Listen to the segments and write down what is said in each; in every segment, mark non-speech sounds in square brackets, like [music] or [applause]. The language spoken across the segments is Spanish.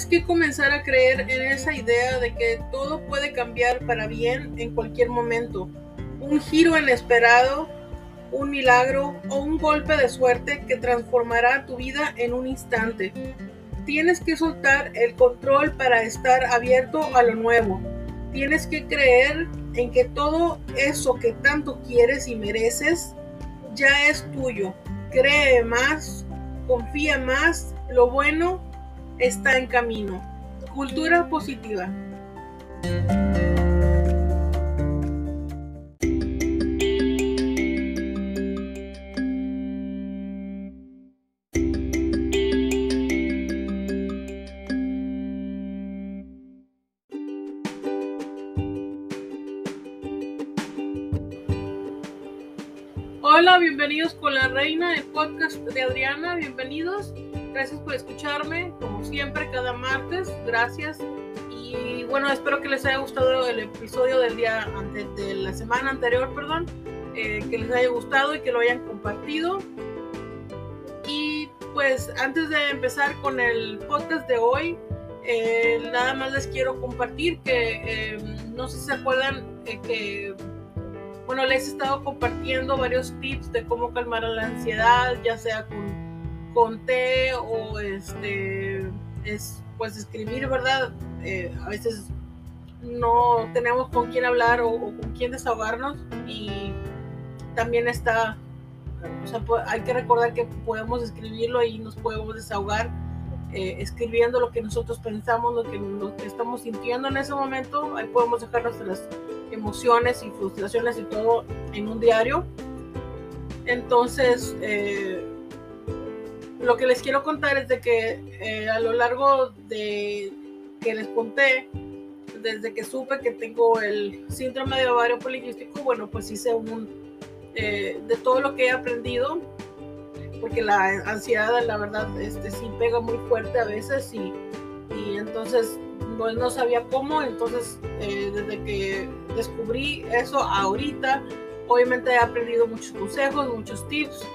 Tienes que comenzar a creer en esa idea de que todo puede cambiar para bien en cualquier momento. Un giro inesperado, un milagro o un golpe de suerte que transformará tu vida en un instante. Tienes que soltar el control para estar abierto a lo nuevo. Tienes que creer en que todo eso que tanto quieres y mereces ya es tuyo. Cree más, confía más, lo bueno está en camino. Cultura positiva. Hola, bienvenidos con la reina, el podcast de Adriana, bienvenidos. Gracias por escucharme, como siempre, cada martes. Gracias. Y bueno, espero que les haya gustado el episodio del día antes de la semana anterior, perdón. Eh, que les haya gustado y que lo hayan compartido. Y pues antes de empezar con el podcast de hoy, eh, nada más les quiero compartir que eh, no sé si se acuerdan que bueno, les he estado compartiendo varios tips de cómo calmar la ansiedad, ya sea con conté o este es pues escribir, ¿verdad? Eh, a veces no tenemos con quién hablar o, con quién desahogarnos y también está, o sea, hay que recordar que podemos escribirlo y nos podemos desahogar eh, escribiendo lo que nosotros pensamos, lo que, lo que estamos sintiendo en ese momento, ahí podemos dejar nuestras emociones y frustraciones y todo en un diario. Entonces, eh, lo que les quiero contar es de que eh, a lo largo de que les conté, desde que supe que tengo el síndrome de ovario poliquístico, bueno, pues hice un, eh, de todo lo que he aprendido, porque la ansiedad, la verdad, este, sí pega muy fuerte a veces y, y entonces pues no sabía cómo, entonces eh, desde que descubrí eso ahorita, obviamente he aprendido muchos consejos, muchos tips,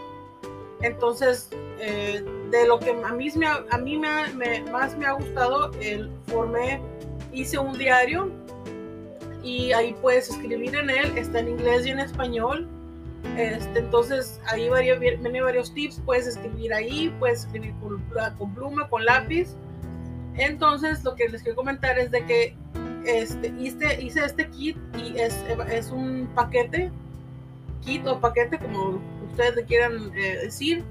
entonces eh, de lo que a mí, a mí me, más me ha gustado, el formé, hice un diario y ahí puedes escribir en él, está en inglés y en español. Este, entonces ahí varios, vienen varios tips, puedes escribir ahí, puedes escribir con, con, pluma, con lápiz. Entonces lo que les quiero comentar es de que este, hice, hice este kit y es, es un paquete, kit o paquete como ustedes le quieran eh, decir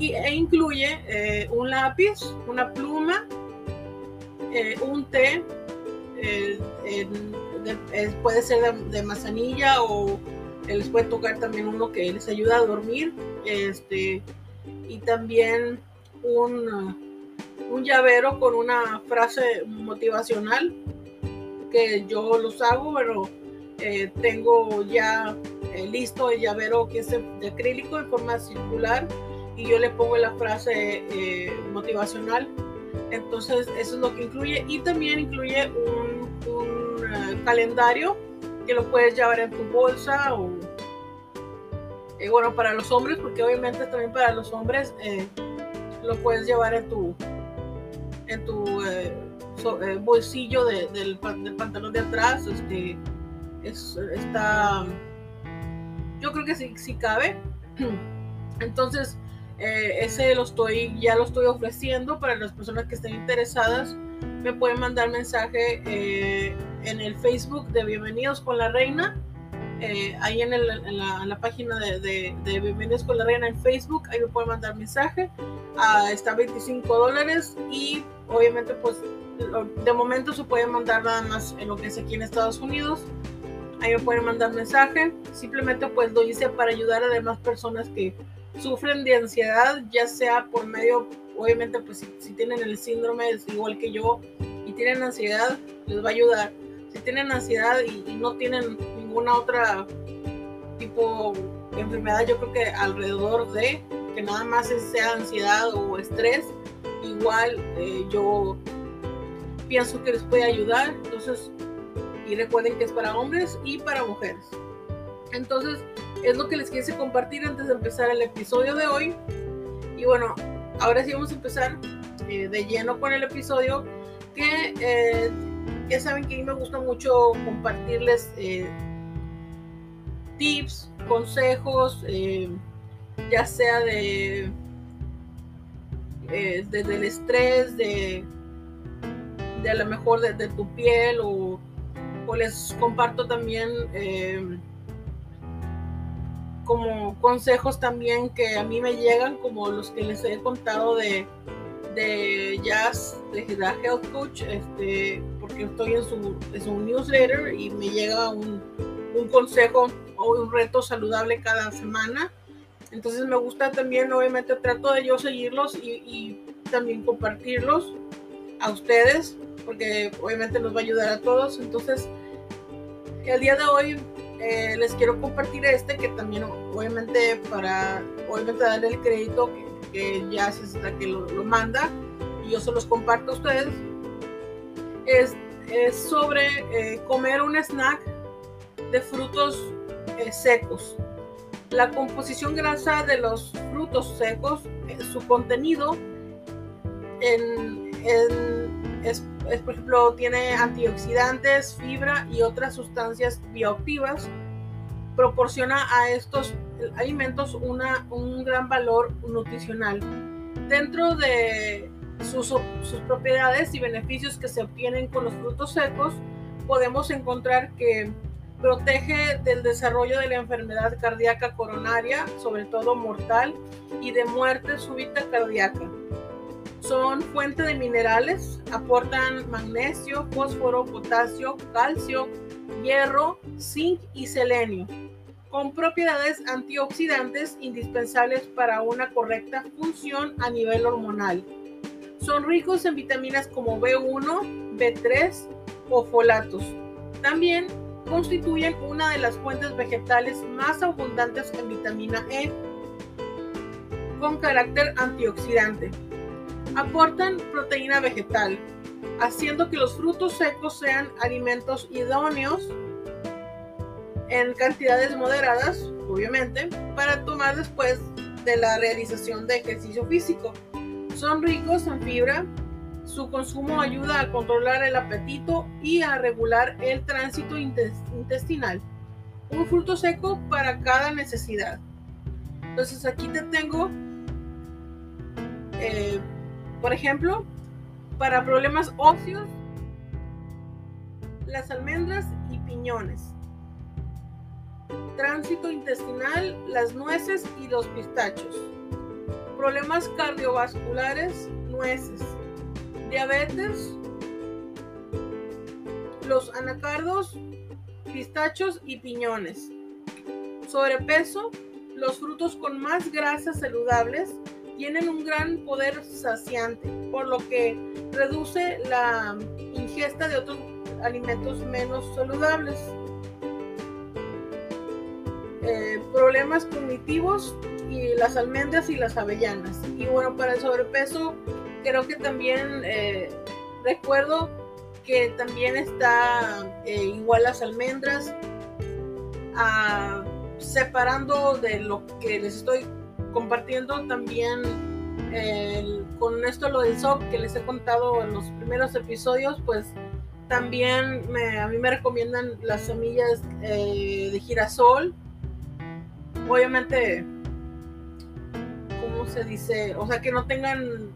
y, e incluye eh, un lápiz, una pluma, eh, un té, eh, puede ser de, manzanilla o les puede tocar también uno que les ayuda a dormir, este, y también un, un llavero con una frase motivacional que yo los hago, pero tengo ya listo el llavero que es de acrílico en forma circular y yo le pongo la frase eh, motivacional. Entonces, eso es lo que incluye. Y también incluye un, eh, calendario que lo puedes llevar en tu bolsa o, eh, bueno, para los hombres, porque obviamente también para los hombres lo puedes llevar en tu, en tu bolsillo del, pantalón de atrás. Este, es, está, yo creo que sí, sí cabe. [clears throat] Entonces, eh, ese lo estoy, ya lo estoy ofreciendo para las personas que estén interesadas. Me pueden mandar mensaje eh, en el Facebook de Bienvenidos con la Reina. Eh, ahí en, la, página de, Bienvenidos con la Reina en Facebook, ahí me pueden mandar mensaje. Ah, está 25 dólares y obviamente pues de momento se puede mandar nada más en lo que es aquí en Estados Unidos. Ahí me pueden mandar mensaje. Simplemente pues lo hice para ayudar a demás personas que sufren de ansiedad, ya sea por medio, obviamente, pues si, tienen el síndrome, es igual que yo, y tienen ansiedad, les va a ayudar. Si tienen ansiedad y, no tienen ninguna otra tipo de enfermedad, yo creo que alrededor de que nada más sea ansiedad o estrés, igual eh, yo pienso que les puede ayudar. Entonces, y recuerden que es para hombres y para mujeres. Entonces, es lo que les quise compartir antes de empezar el episodio de hoy. Y bueno, ahora sí vamos a empezar. eh, de lleno con el episodio, que eh, ya saben que a mí me gusta mucho compartirles tips, consejos, ya sea de desde el estrés, de, de a lo mejor de, tu piel o, o, les comparto también como consejos también que a mí me llegan, como los que les he contado de, de Jazz, de la Health Coach, este, porque estoy en su, newsletter y me llega un, un consejo o un reto saludable cada semana. Entonces me gusta también, obviamente trato de yo seguirlos y, y, también compartirlos a ustedes, porque obviamente nos va a ayudar a todos. Entonces, el día de hoy eh, les quiero compartir este que también obviamente para obviamente darle el crédito que, ya es la que lo, manda y yo se los comparto a ustedes. Es, es sobre eh, comer un snack de frutos eh, secos. La composición grasa de los frutos secos su contenido en, en es por ejemplo, tiene antioxidantes, fibra y otras sustancias bioactivas. Proporciona a estos alimentos una, un gran valor nutricional. Dentro de sus, sus propiedades y beneficios que se obtienen con los frutos secos, podemos encontrar que protege del desarrollo de la enfermedad cardíaca coronaria, sobre todo mortal, y de muerte súbita cardíaca son fuente de minerales, aportan magnesio, fósforo, potasio, calcio, hierro, zinc y selenio, con propiedades antioxidantes indispensables para una correcta función a nivel hormonal. Son ricos en vitaminas como B1, B3 o folatos. También constituyen una de las fuentes vegetales más abundantes en vitamina E, con carácter antioxidante aportan proteína vegetal, haciendo que los frutos secos sean alimentos idóneos en cantidades moderadas, obviamente, para tomar después de la realización de ejercicio físico. Son ricos en fibra, su consumo ayuda a controlar el apetito y a regular el tránsito intestinal. Un fruto seco para cada necesidad. Entonces aquí te tengo eh, por ejemplo, para problemas óseos, las almendras y piñones. Tránsito intestinal, las nueces y los pistachos. Problemas cardiovasculares, nueces. Diabetes, los anacardos, pistachos y piñones. Sobrepeso, los frutos con más grasas saludables tienen un gran poder saciante, por lo que reduce la ingesta de otros alimentos menos saludables. Eh, problemas cognitivos y las almendras y las avellanas. Y bueno, para el sobrepeso, creo que también eh, recuerdo que también está eh, igual las almendras, ah, separando de lo que les estoy compartiendo también con esto lo del SOP que les he contado en los primeros episodios, pues también a mí me recomiendan las semillas eh, de girasol. Obviamente, ¿cómo se dice? O sea, que no tengan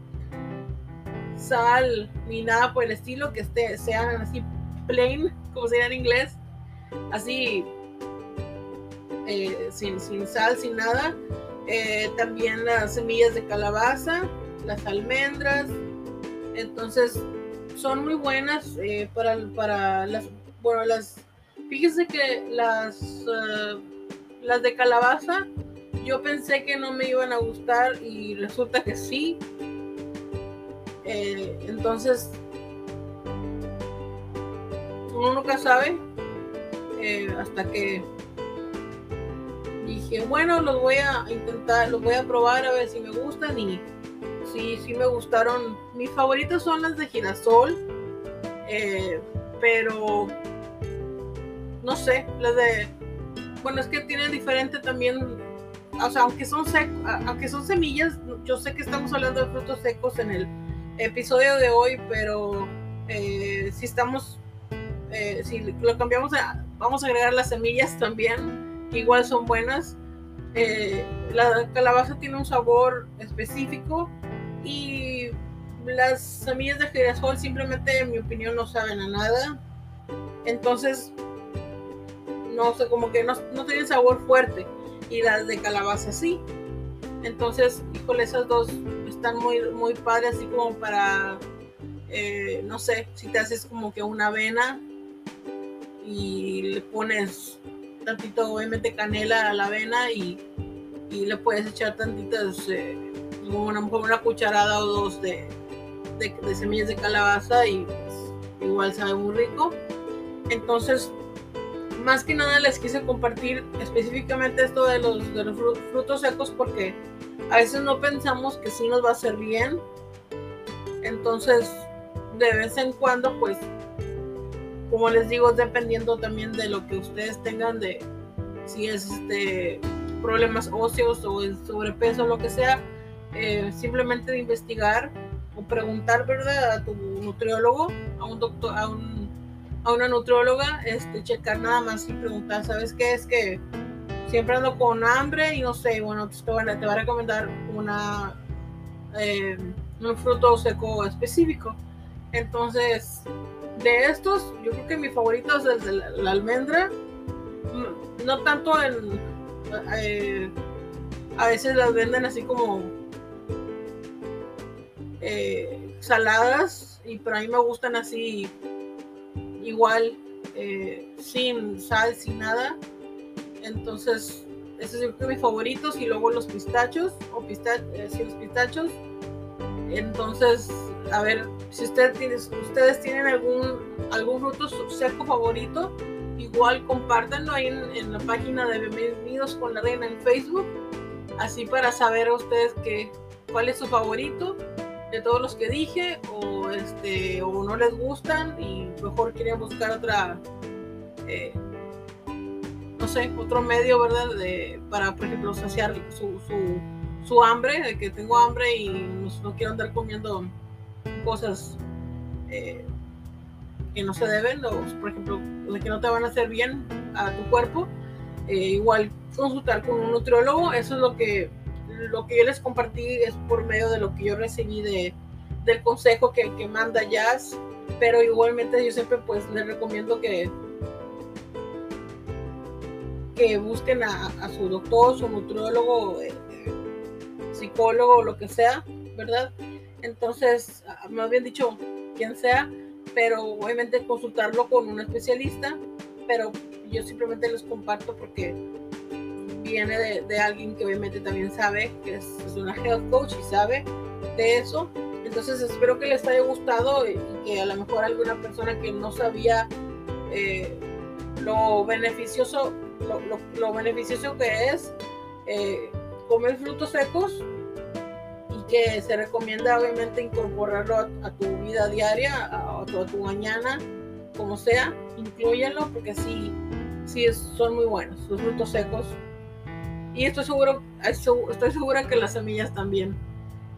sal ni nada por el estilo, que esté, sean así plain, como se en inglés, así eh, sin, sin sal, sin nada. Eh, también las semillas de calabaza, las almendras. Entonces, son muy buenas eh, para, para las, bueno, las, fíjense que las, eh, las de calabaza, yo pensé que no me iban a gustar y resulta que sí. entonces, uno nunca sabe hasta que dije, bueno, los voy a intentar, los voy a probar a ver si me gustan y sí, sí me gustaron. Mis favoritos son las de girasol, eh, pero no sé, las de, bueno, es que tienen diferente también, o sea, aunque son, aunque son semillas, yo sé que estamos hablando de frutos secos en el episodio de hoy, pero eh, si estamos, eh, si lo cambiamos, a, vamos a agregar las semillas también, igual son buenas. Eh, la calabaza tiene un sabor específico y las semillas de girasol simplemente, en mi opinión, no saben a nada. Entonces, no sé, como que no, no tienen sabor fuerte. Y las de calabaza sí. Entonces, híjole, esas dos están muy, muy padres, así como para, eh, no sé, si te haces como que una avena y le pones tantito, obviamente, canela a la avena y, y le puedes echar tantitas, eh, una, una cucharada o dos de, de, semillas de calabaza y pues, igual sabe muy rico. Entonces, más que nada les quise compartir específicamente esto de los, de los frutos secos porque a veces no pensamos que sí nos va a hacer bien. Entonces, de vez en cuando, pues, como les digo, dependiendo también de lo que ustedes tengan de si es este problemas óseos o el sobrepeso o lo que sea, eh, simplemente de investigar o preguntar, ¿verdad? A tu nutriólogo, a un doctor, a, un, a una nutrióloga, este, checar nada más y preguntar, ¿sabes qué? Es que siempre ando con hambre y no sé, bueno, te, van a, te va a recomendar una, eh, un fruto seco específico. Entonces, de estos, yo creo que mi favorito es el la, almendra. Mm, no tanto en... Eh, a veces las venden así como eh, saladas, y pero a mí me gustan así igual, eh, sin sal, sin nada. Entonces, esos son mis favoritos. Y luego los pistachos, o eh, los pistachos. Entonces, a ver, si ustedes tienen, algún, algún fruto seco favorito, igual compártanlo ahí en, la página de Bienvenidos con la Reina en Facebook. Así para saber a ustedes que, cuál es su favorito de todos los que dije o este o no les gustan y mejor quieren buscar otra eh, no sé otro medio verdad de, para por ejemplo saciar su, hambre de que tengo hambre y no, quiero andar comiendo cosas eh, que no se deben o por ejemplo de que no te van a hacer bien a tu cuerpo eh, igual consultar con un nutriólogo. Eso es lo que lo que yo les compartí es por medio de lo que yo recibí de, del consejo que, que manda Jazz, pero igualmente yo siempre pues les recomiendo que que busquen a, su doctor, su nutriólogo, eh, psicólogo, lo que sea, ¿verdad? Entonces, me habían dicho quien sea, pero obviamente consultarlo con un especialista, pero yo simplemente les comparto porque viene de, alguien que obviamente también sabe, que es, una health coach y sabe de eso. Entonces espero que les haya gustado y, que a lo mejor alguna persona que no sabía eh, lo beneficioso, lo, beneficioso que es eh, comer frutos secos y que se recomienda obviamente incorporarlo a, tu vida diaria, a, a, tu, mañana, como sea, incluyenlo porque sí, sí son muy buenos los frutos secos y estoy seguro, estoy segura que las semillas también.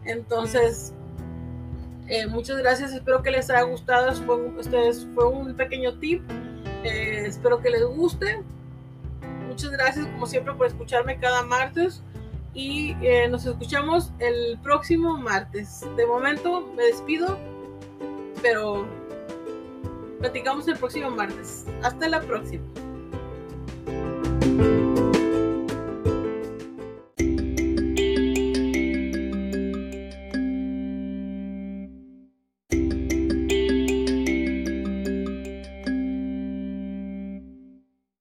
Entonces, eh, muchas gracias, espero que les haya gustado, fue, fue un pequeño tip, eh, espero que les guste. Muchas gracias como siempre por escucharme cada martes y eh, nos escuchamos el próximo martes. De momento me despido, pero platicamos el próximo martes. Hasta la próxima.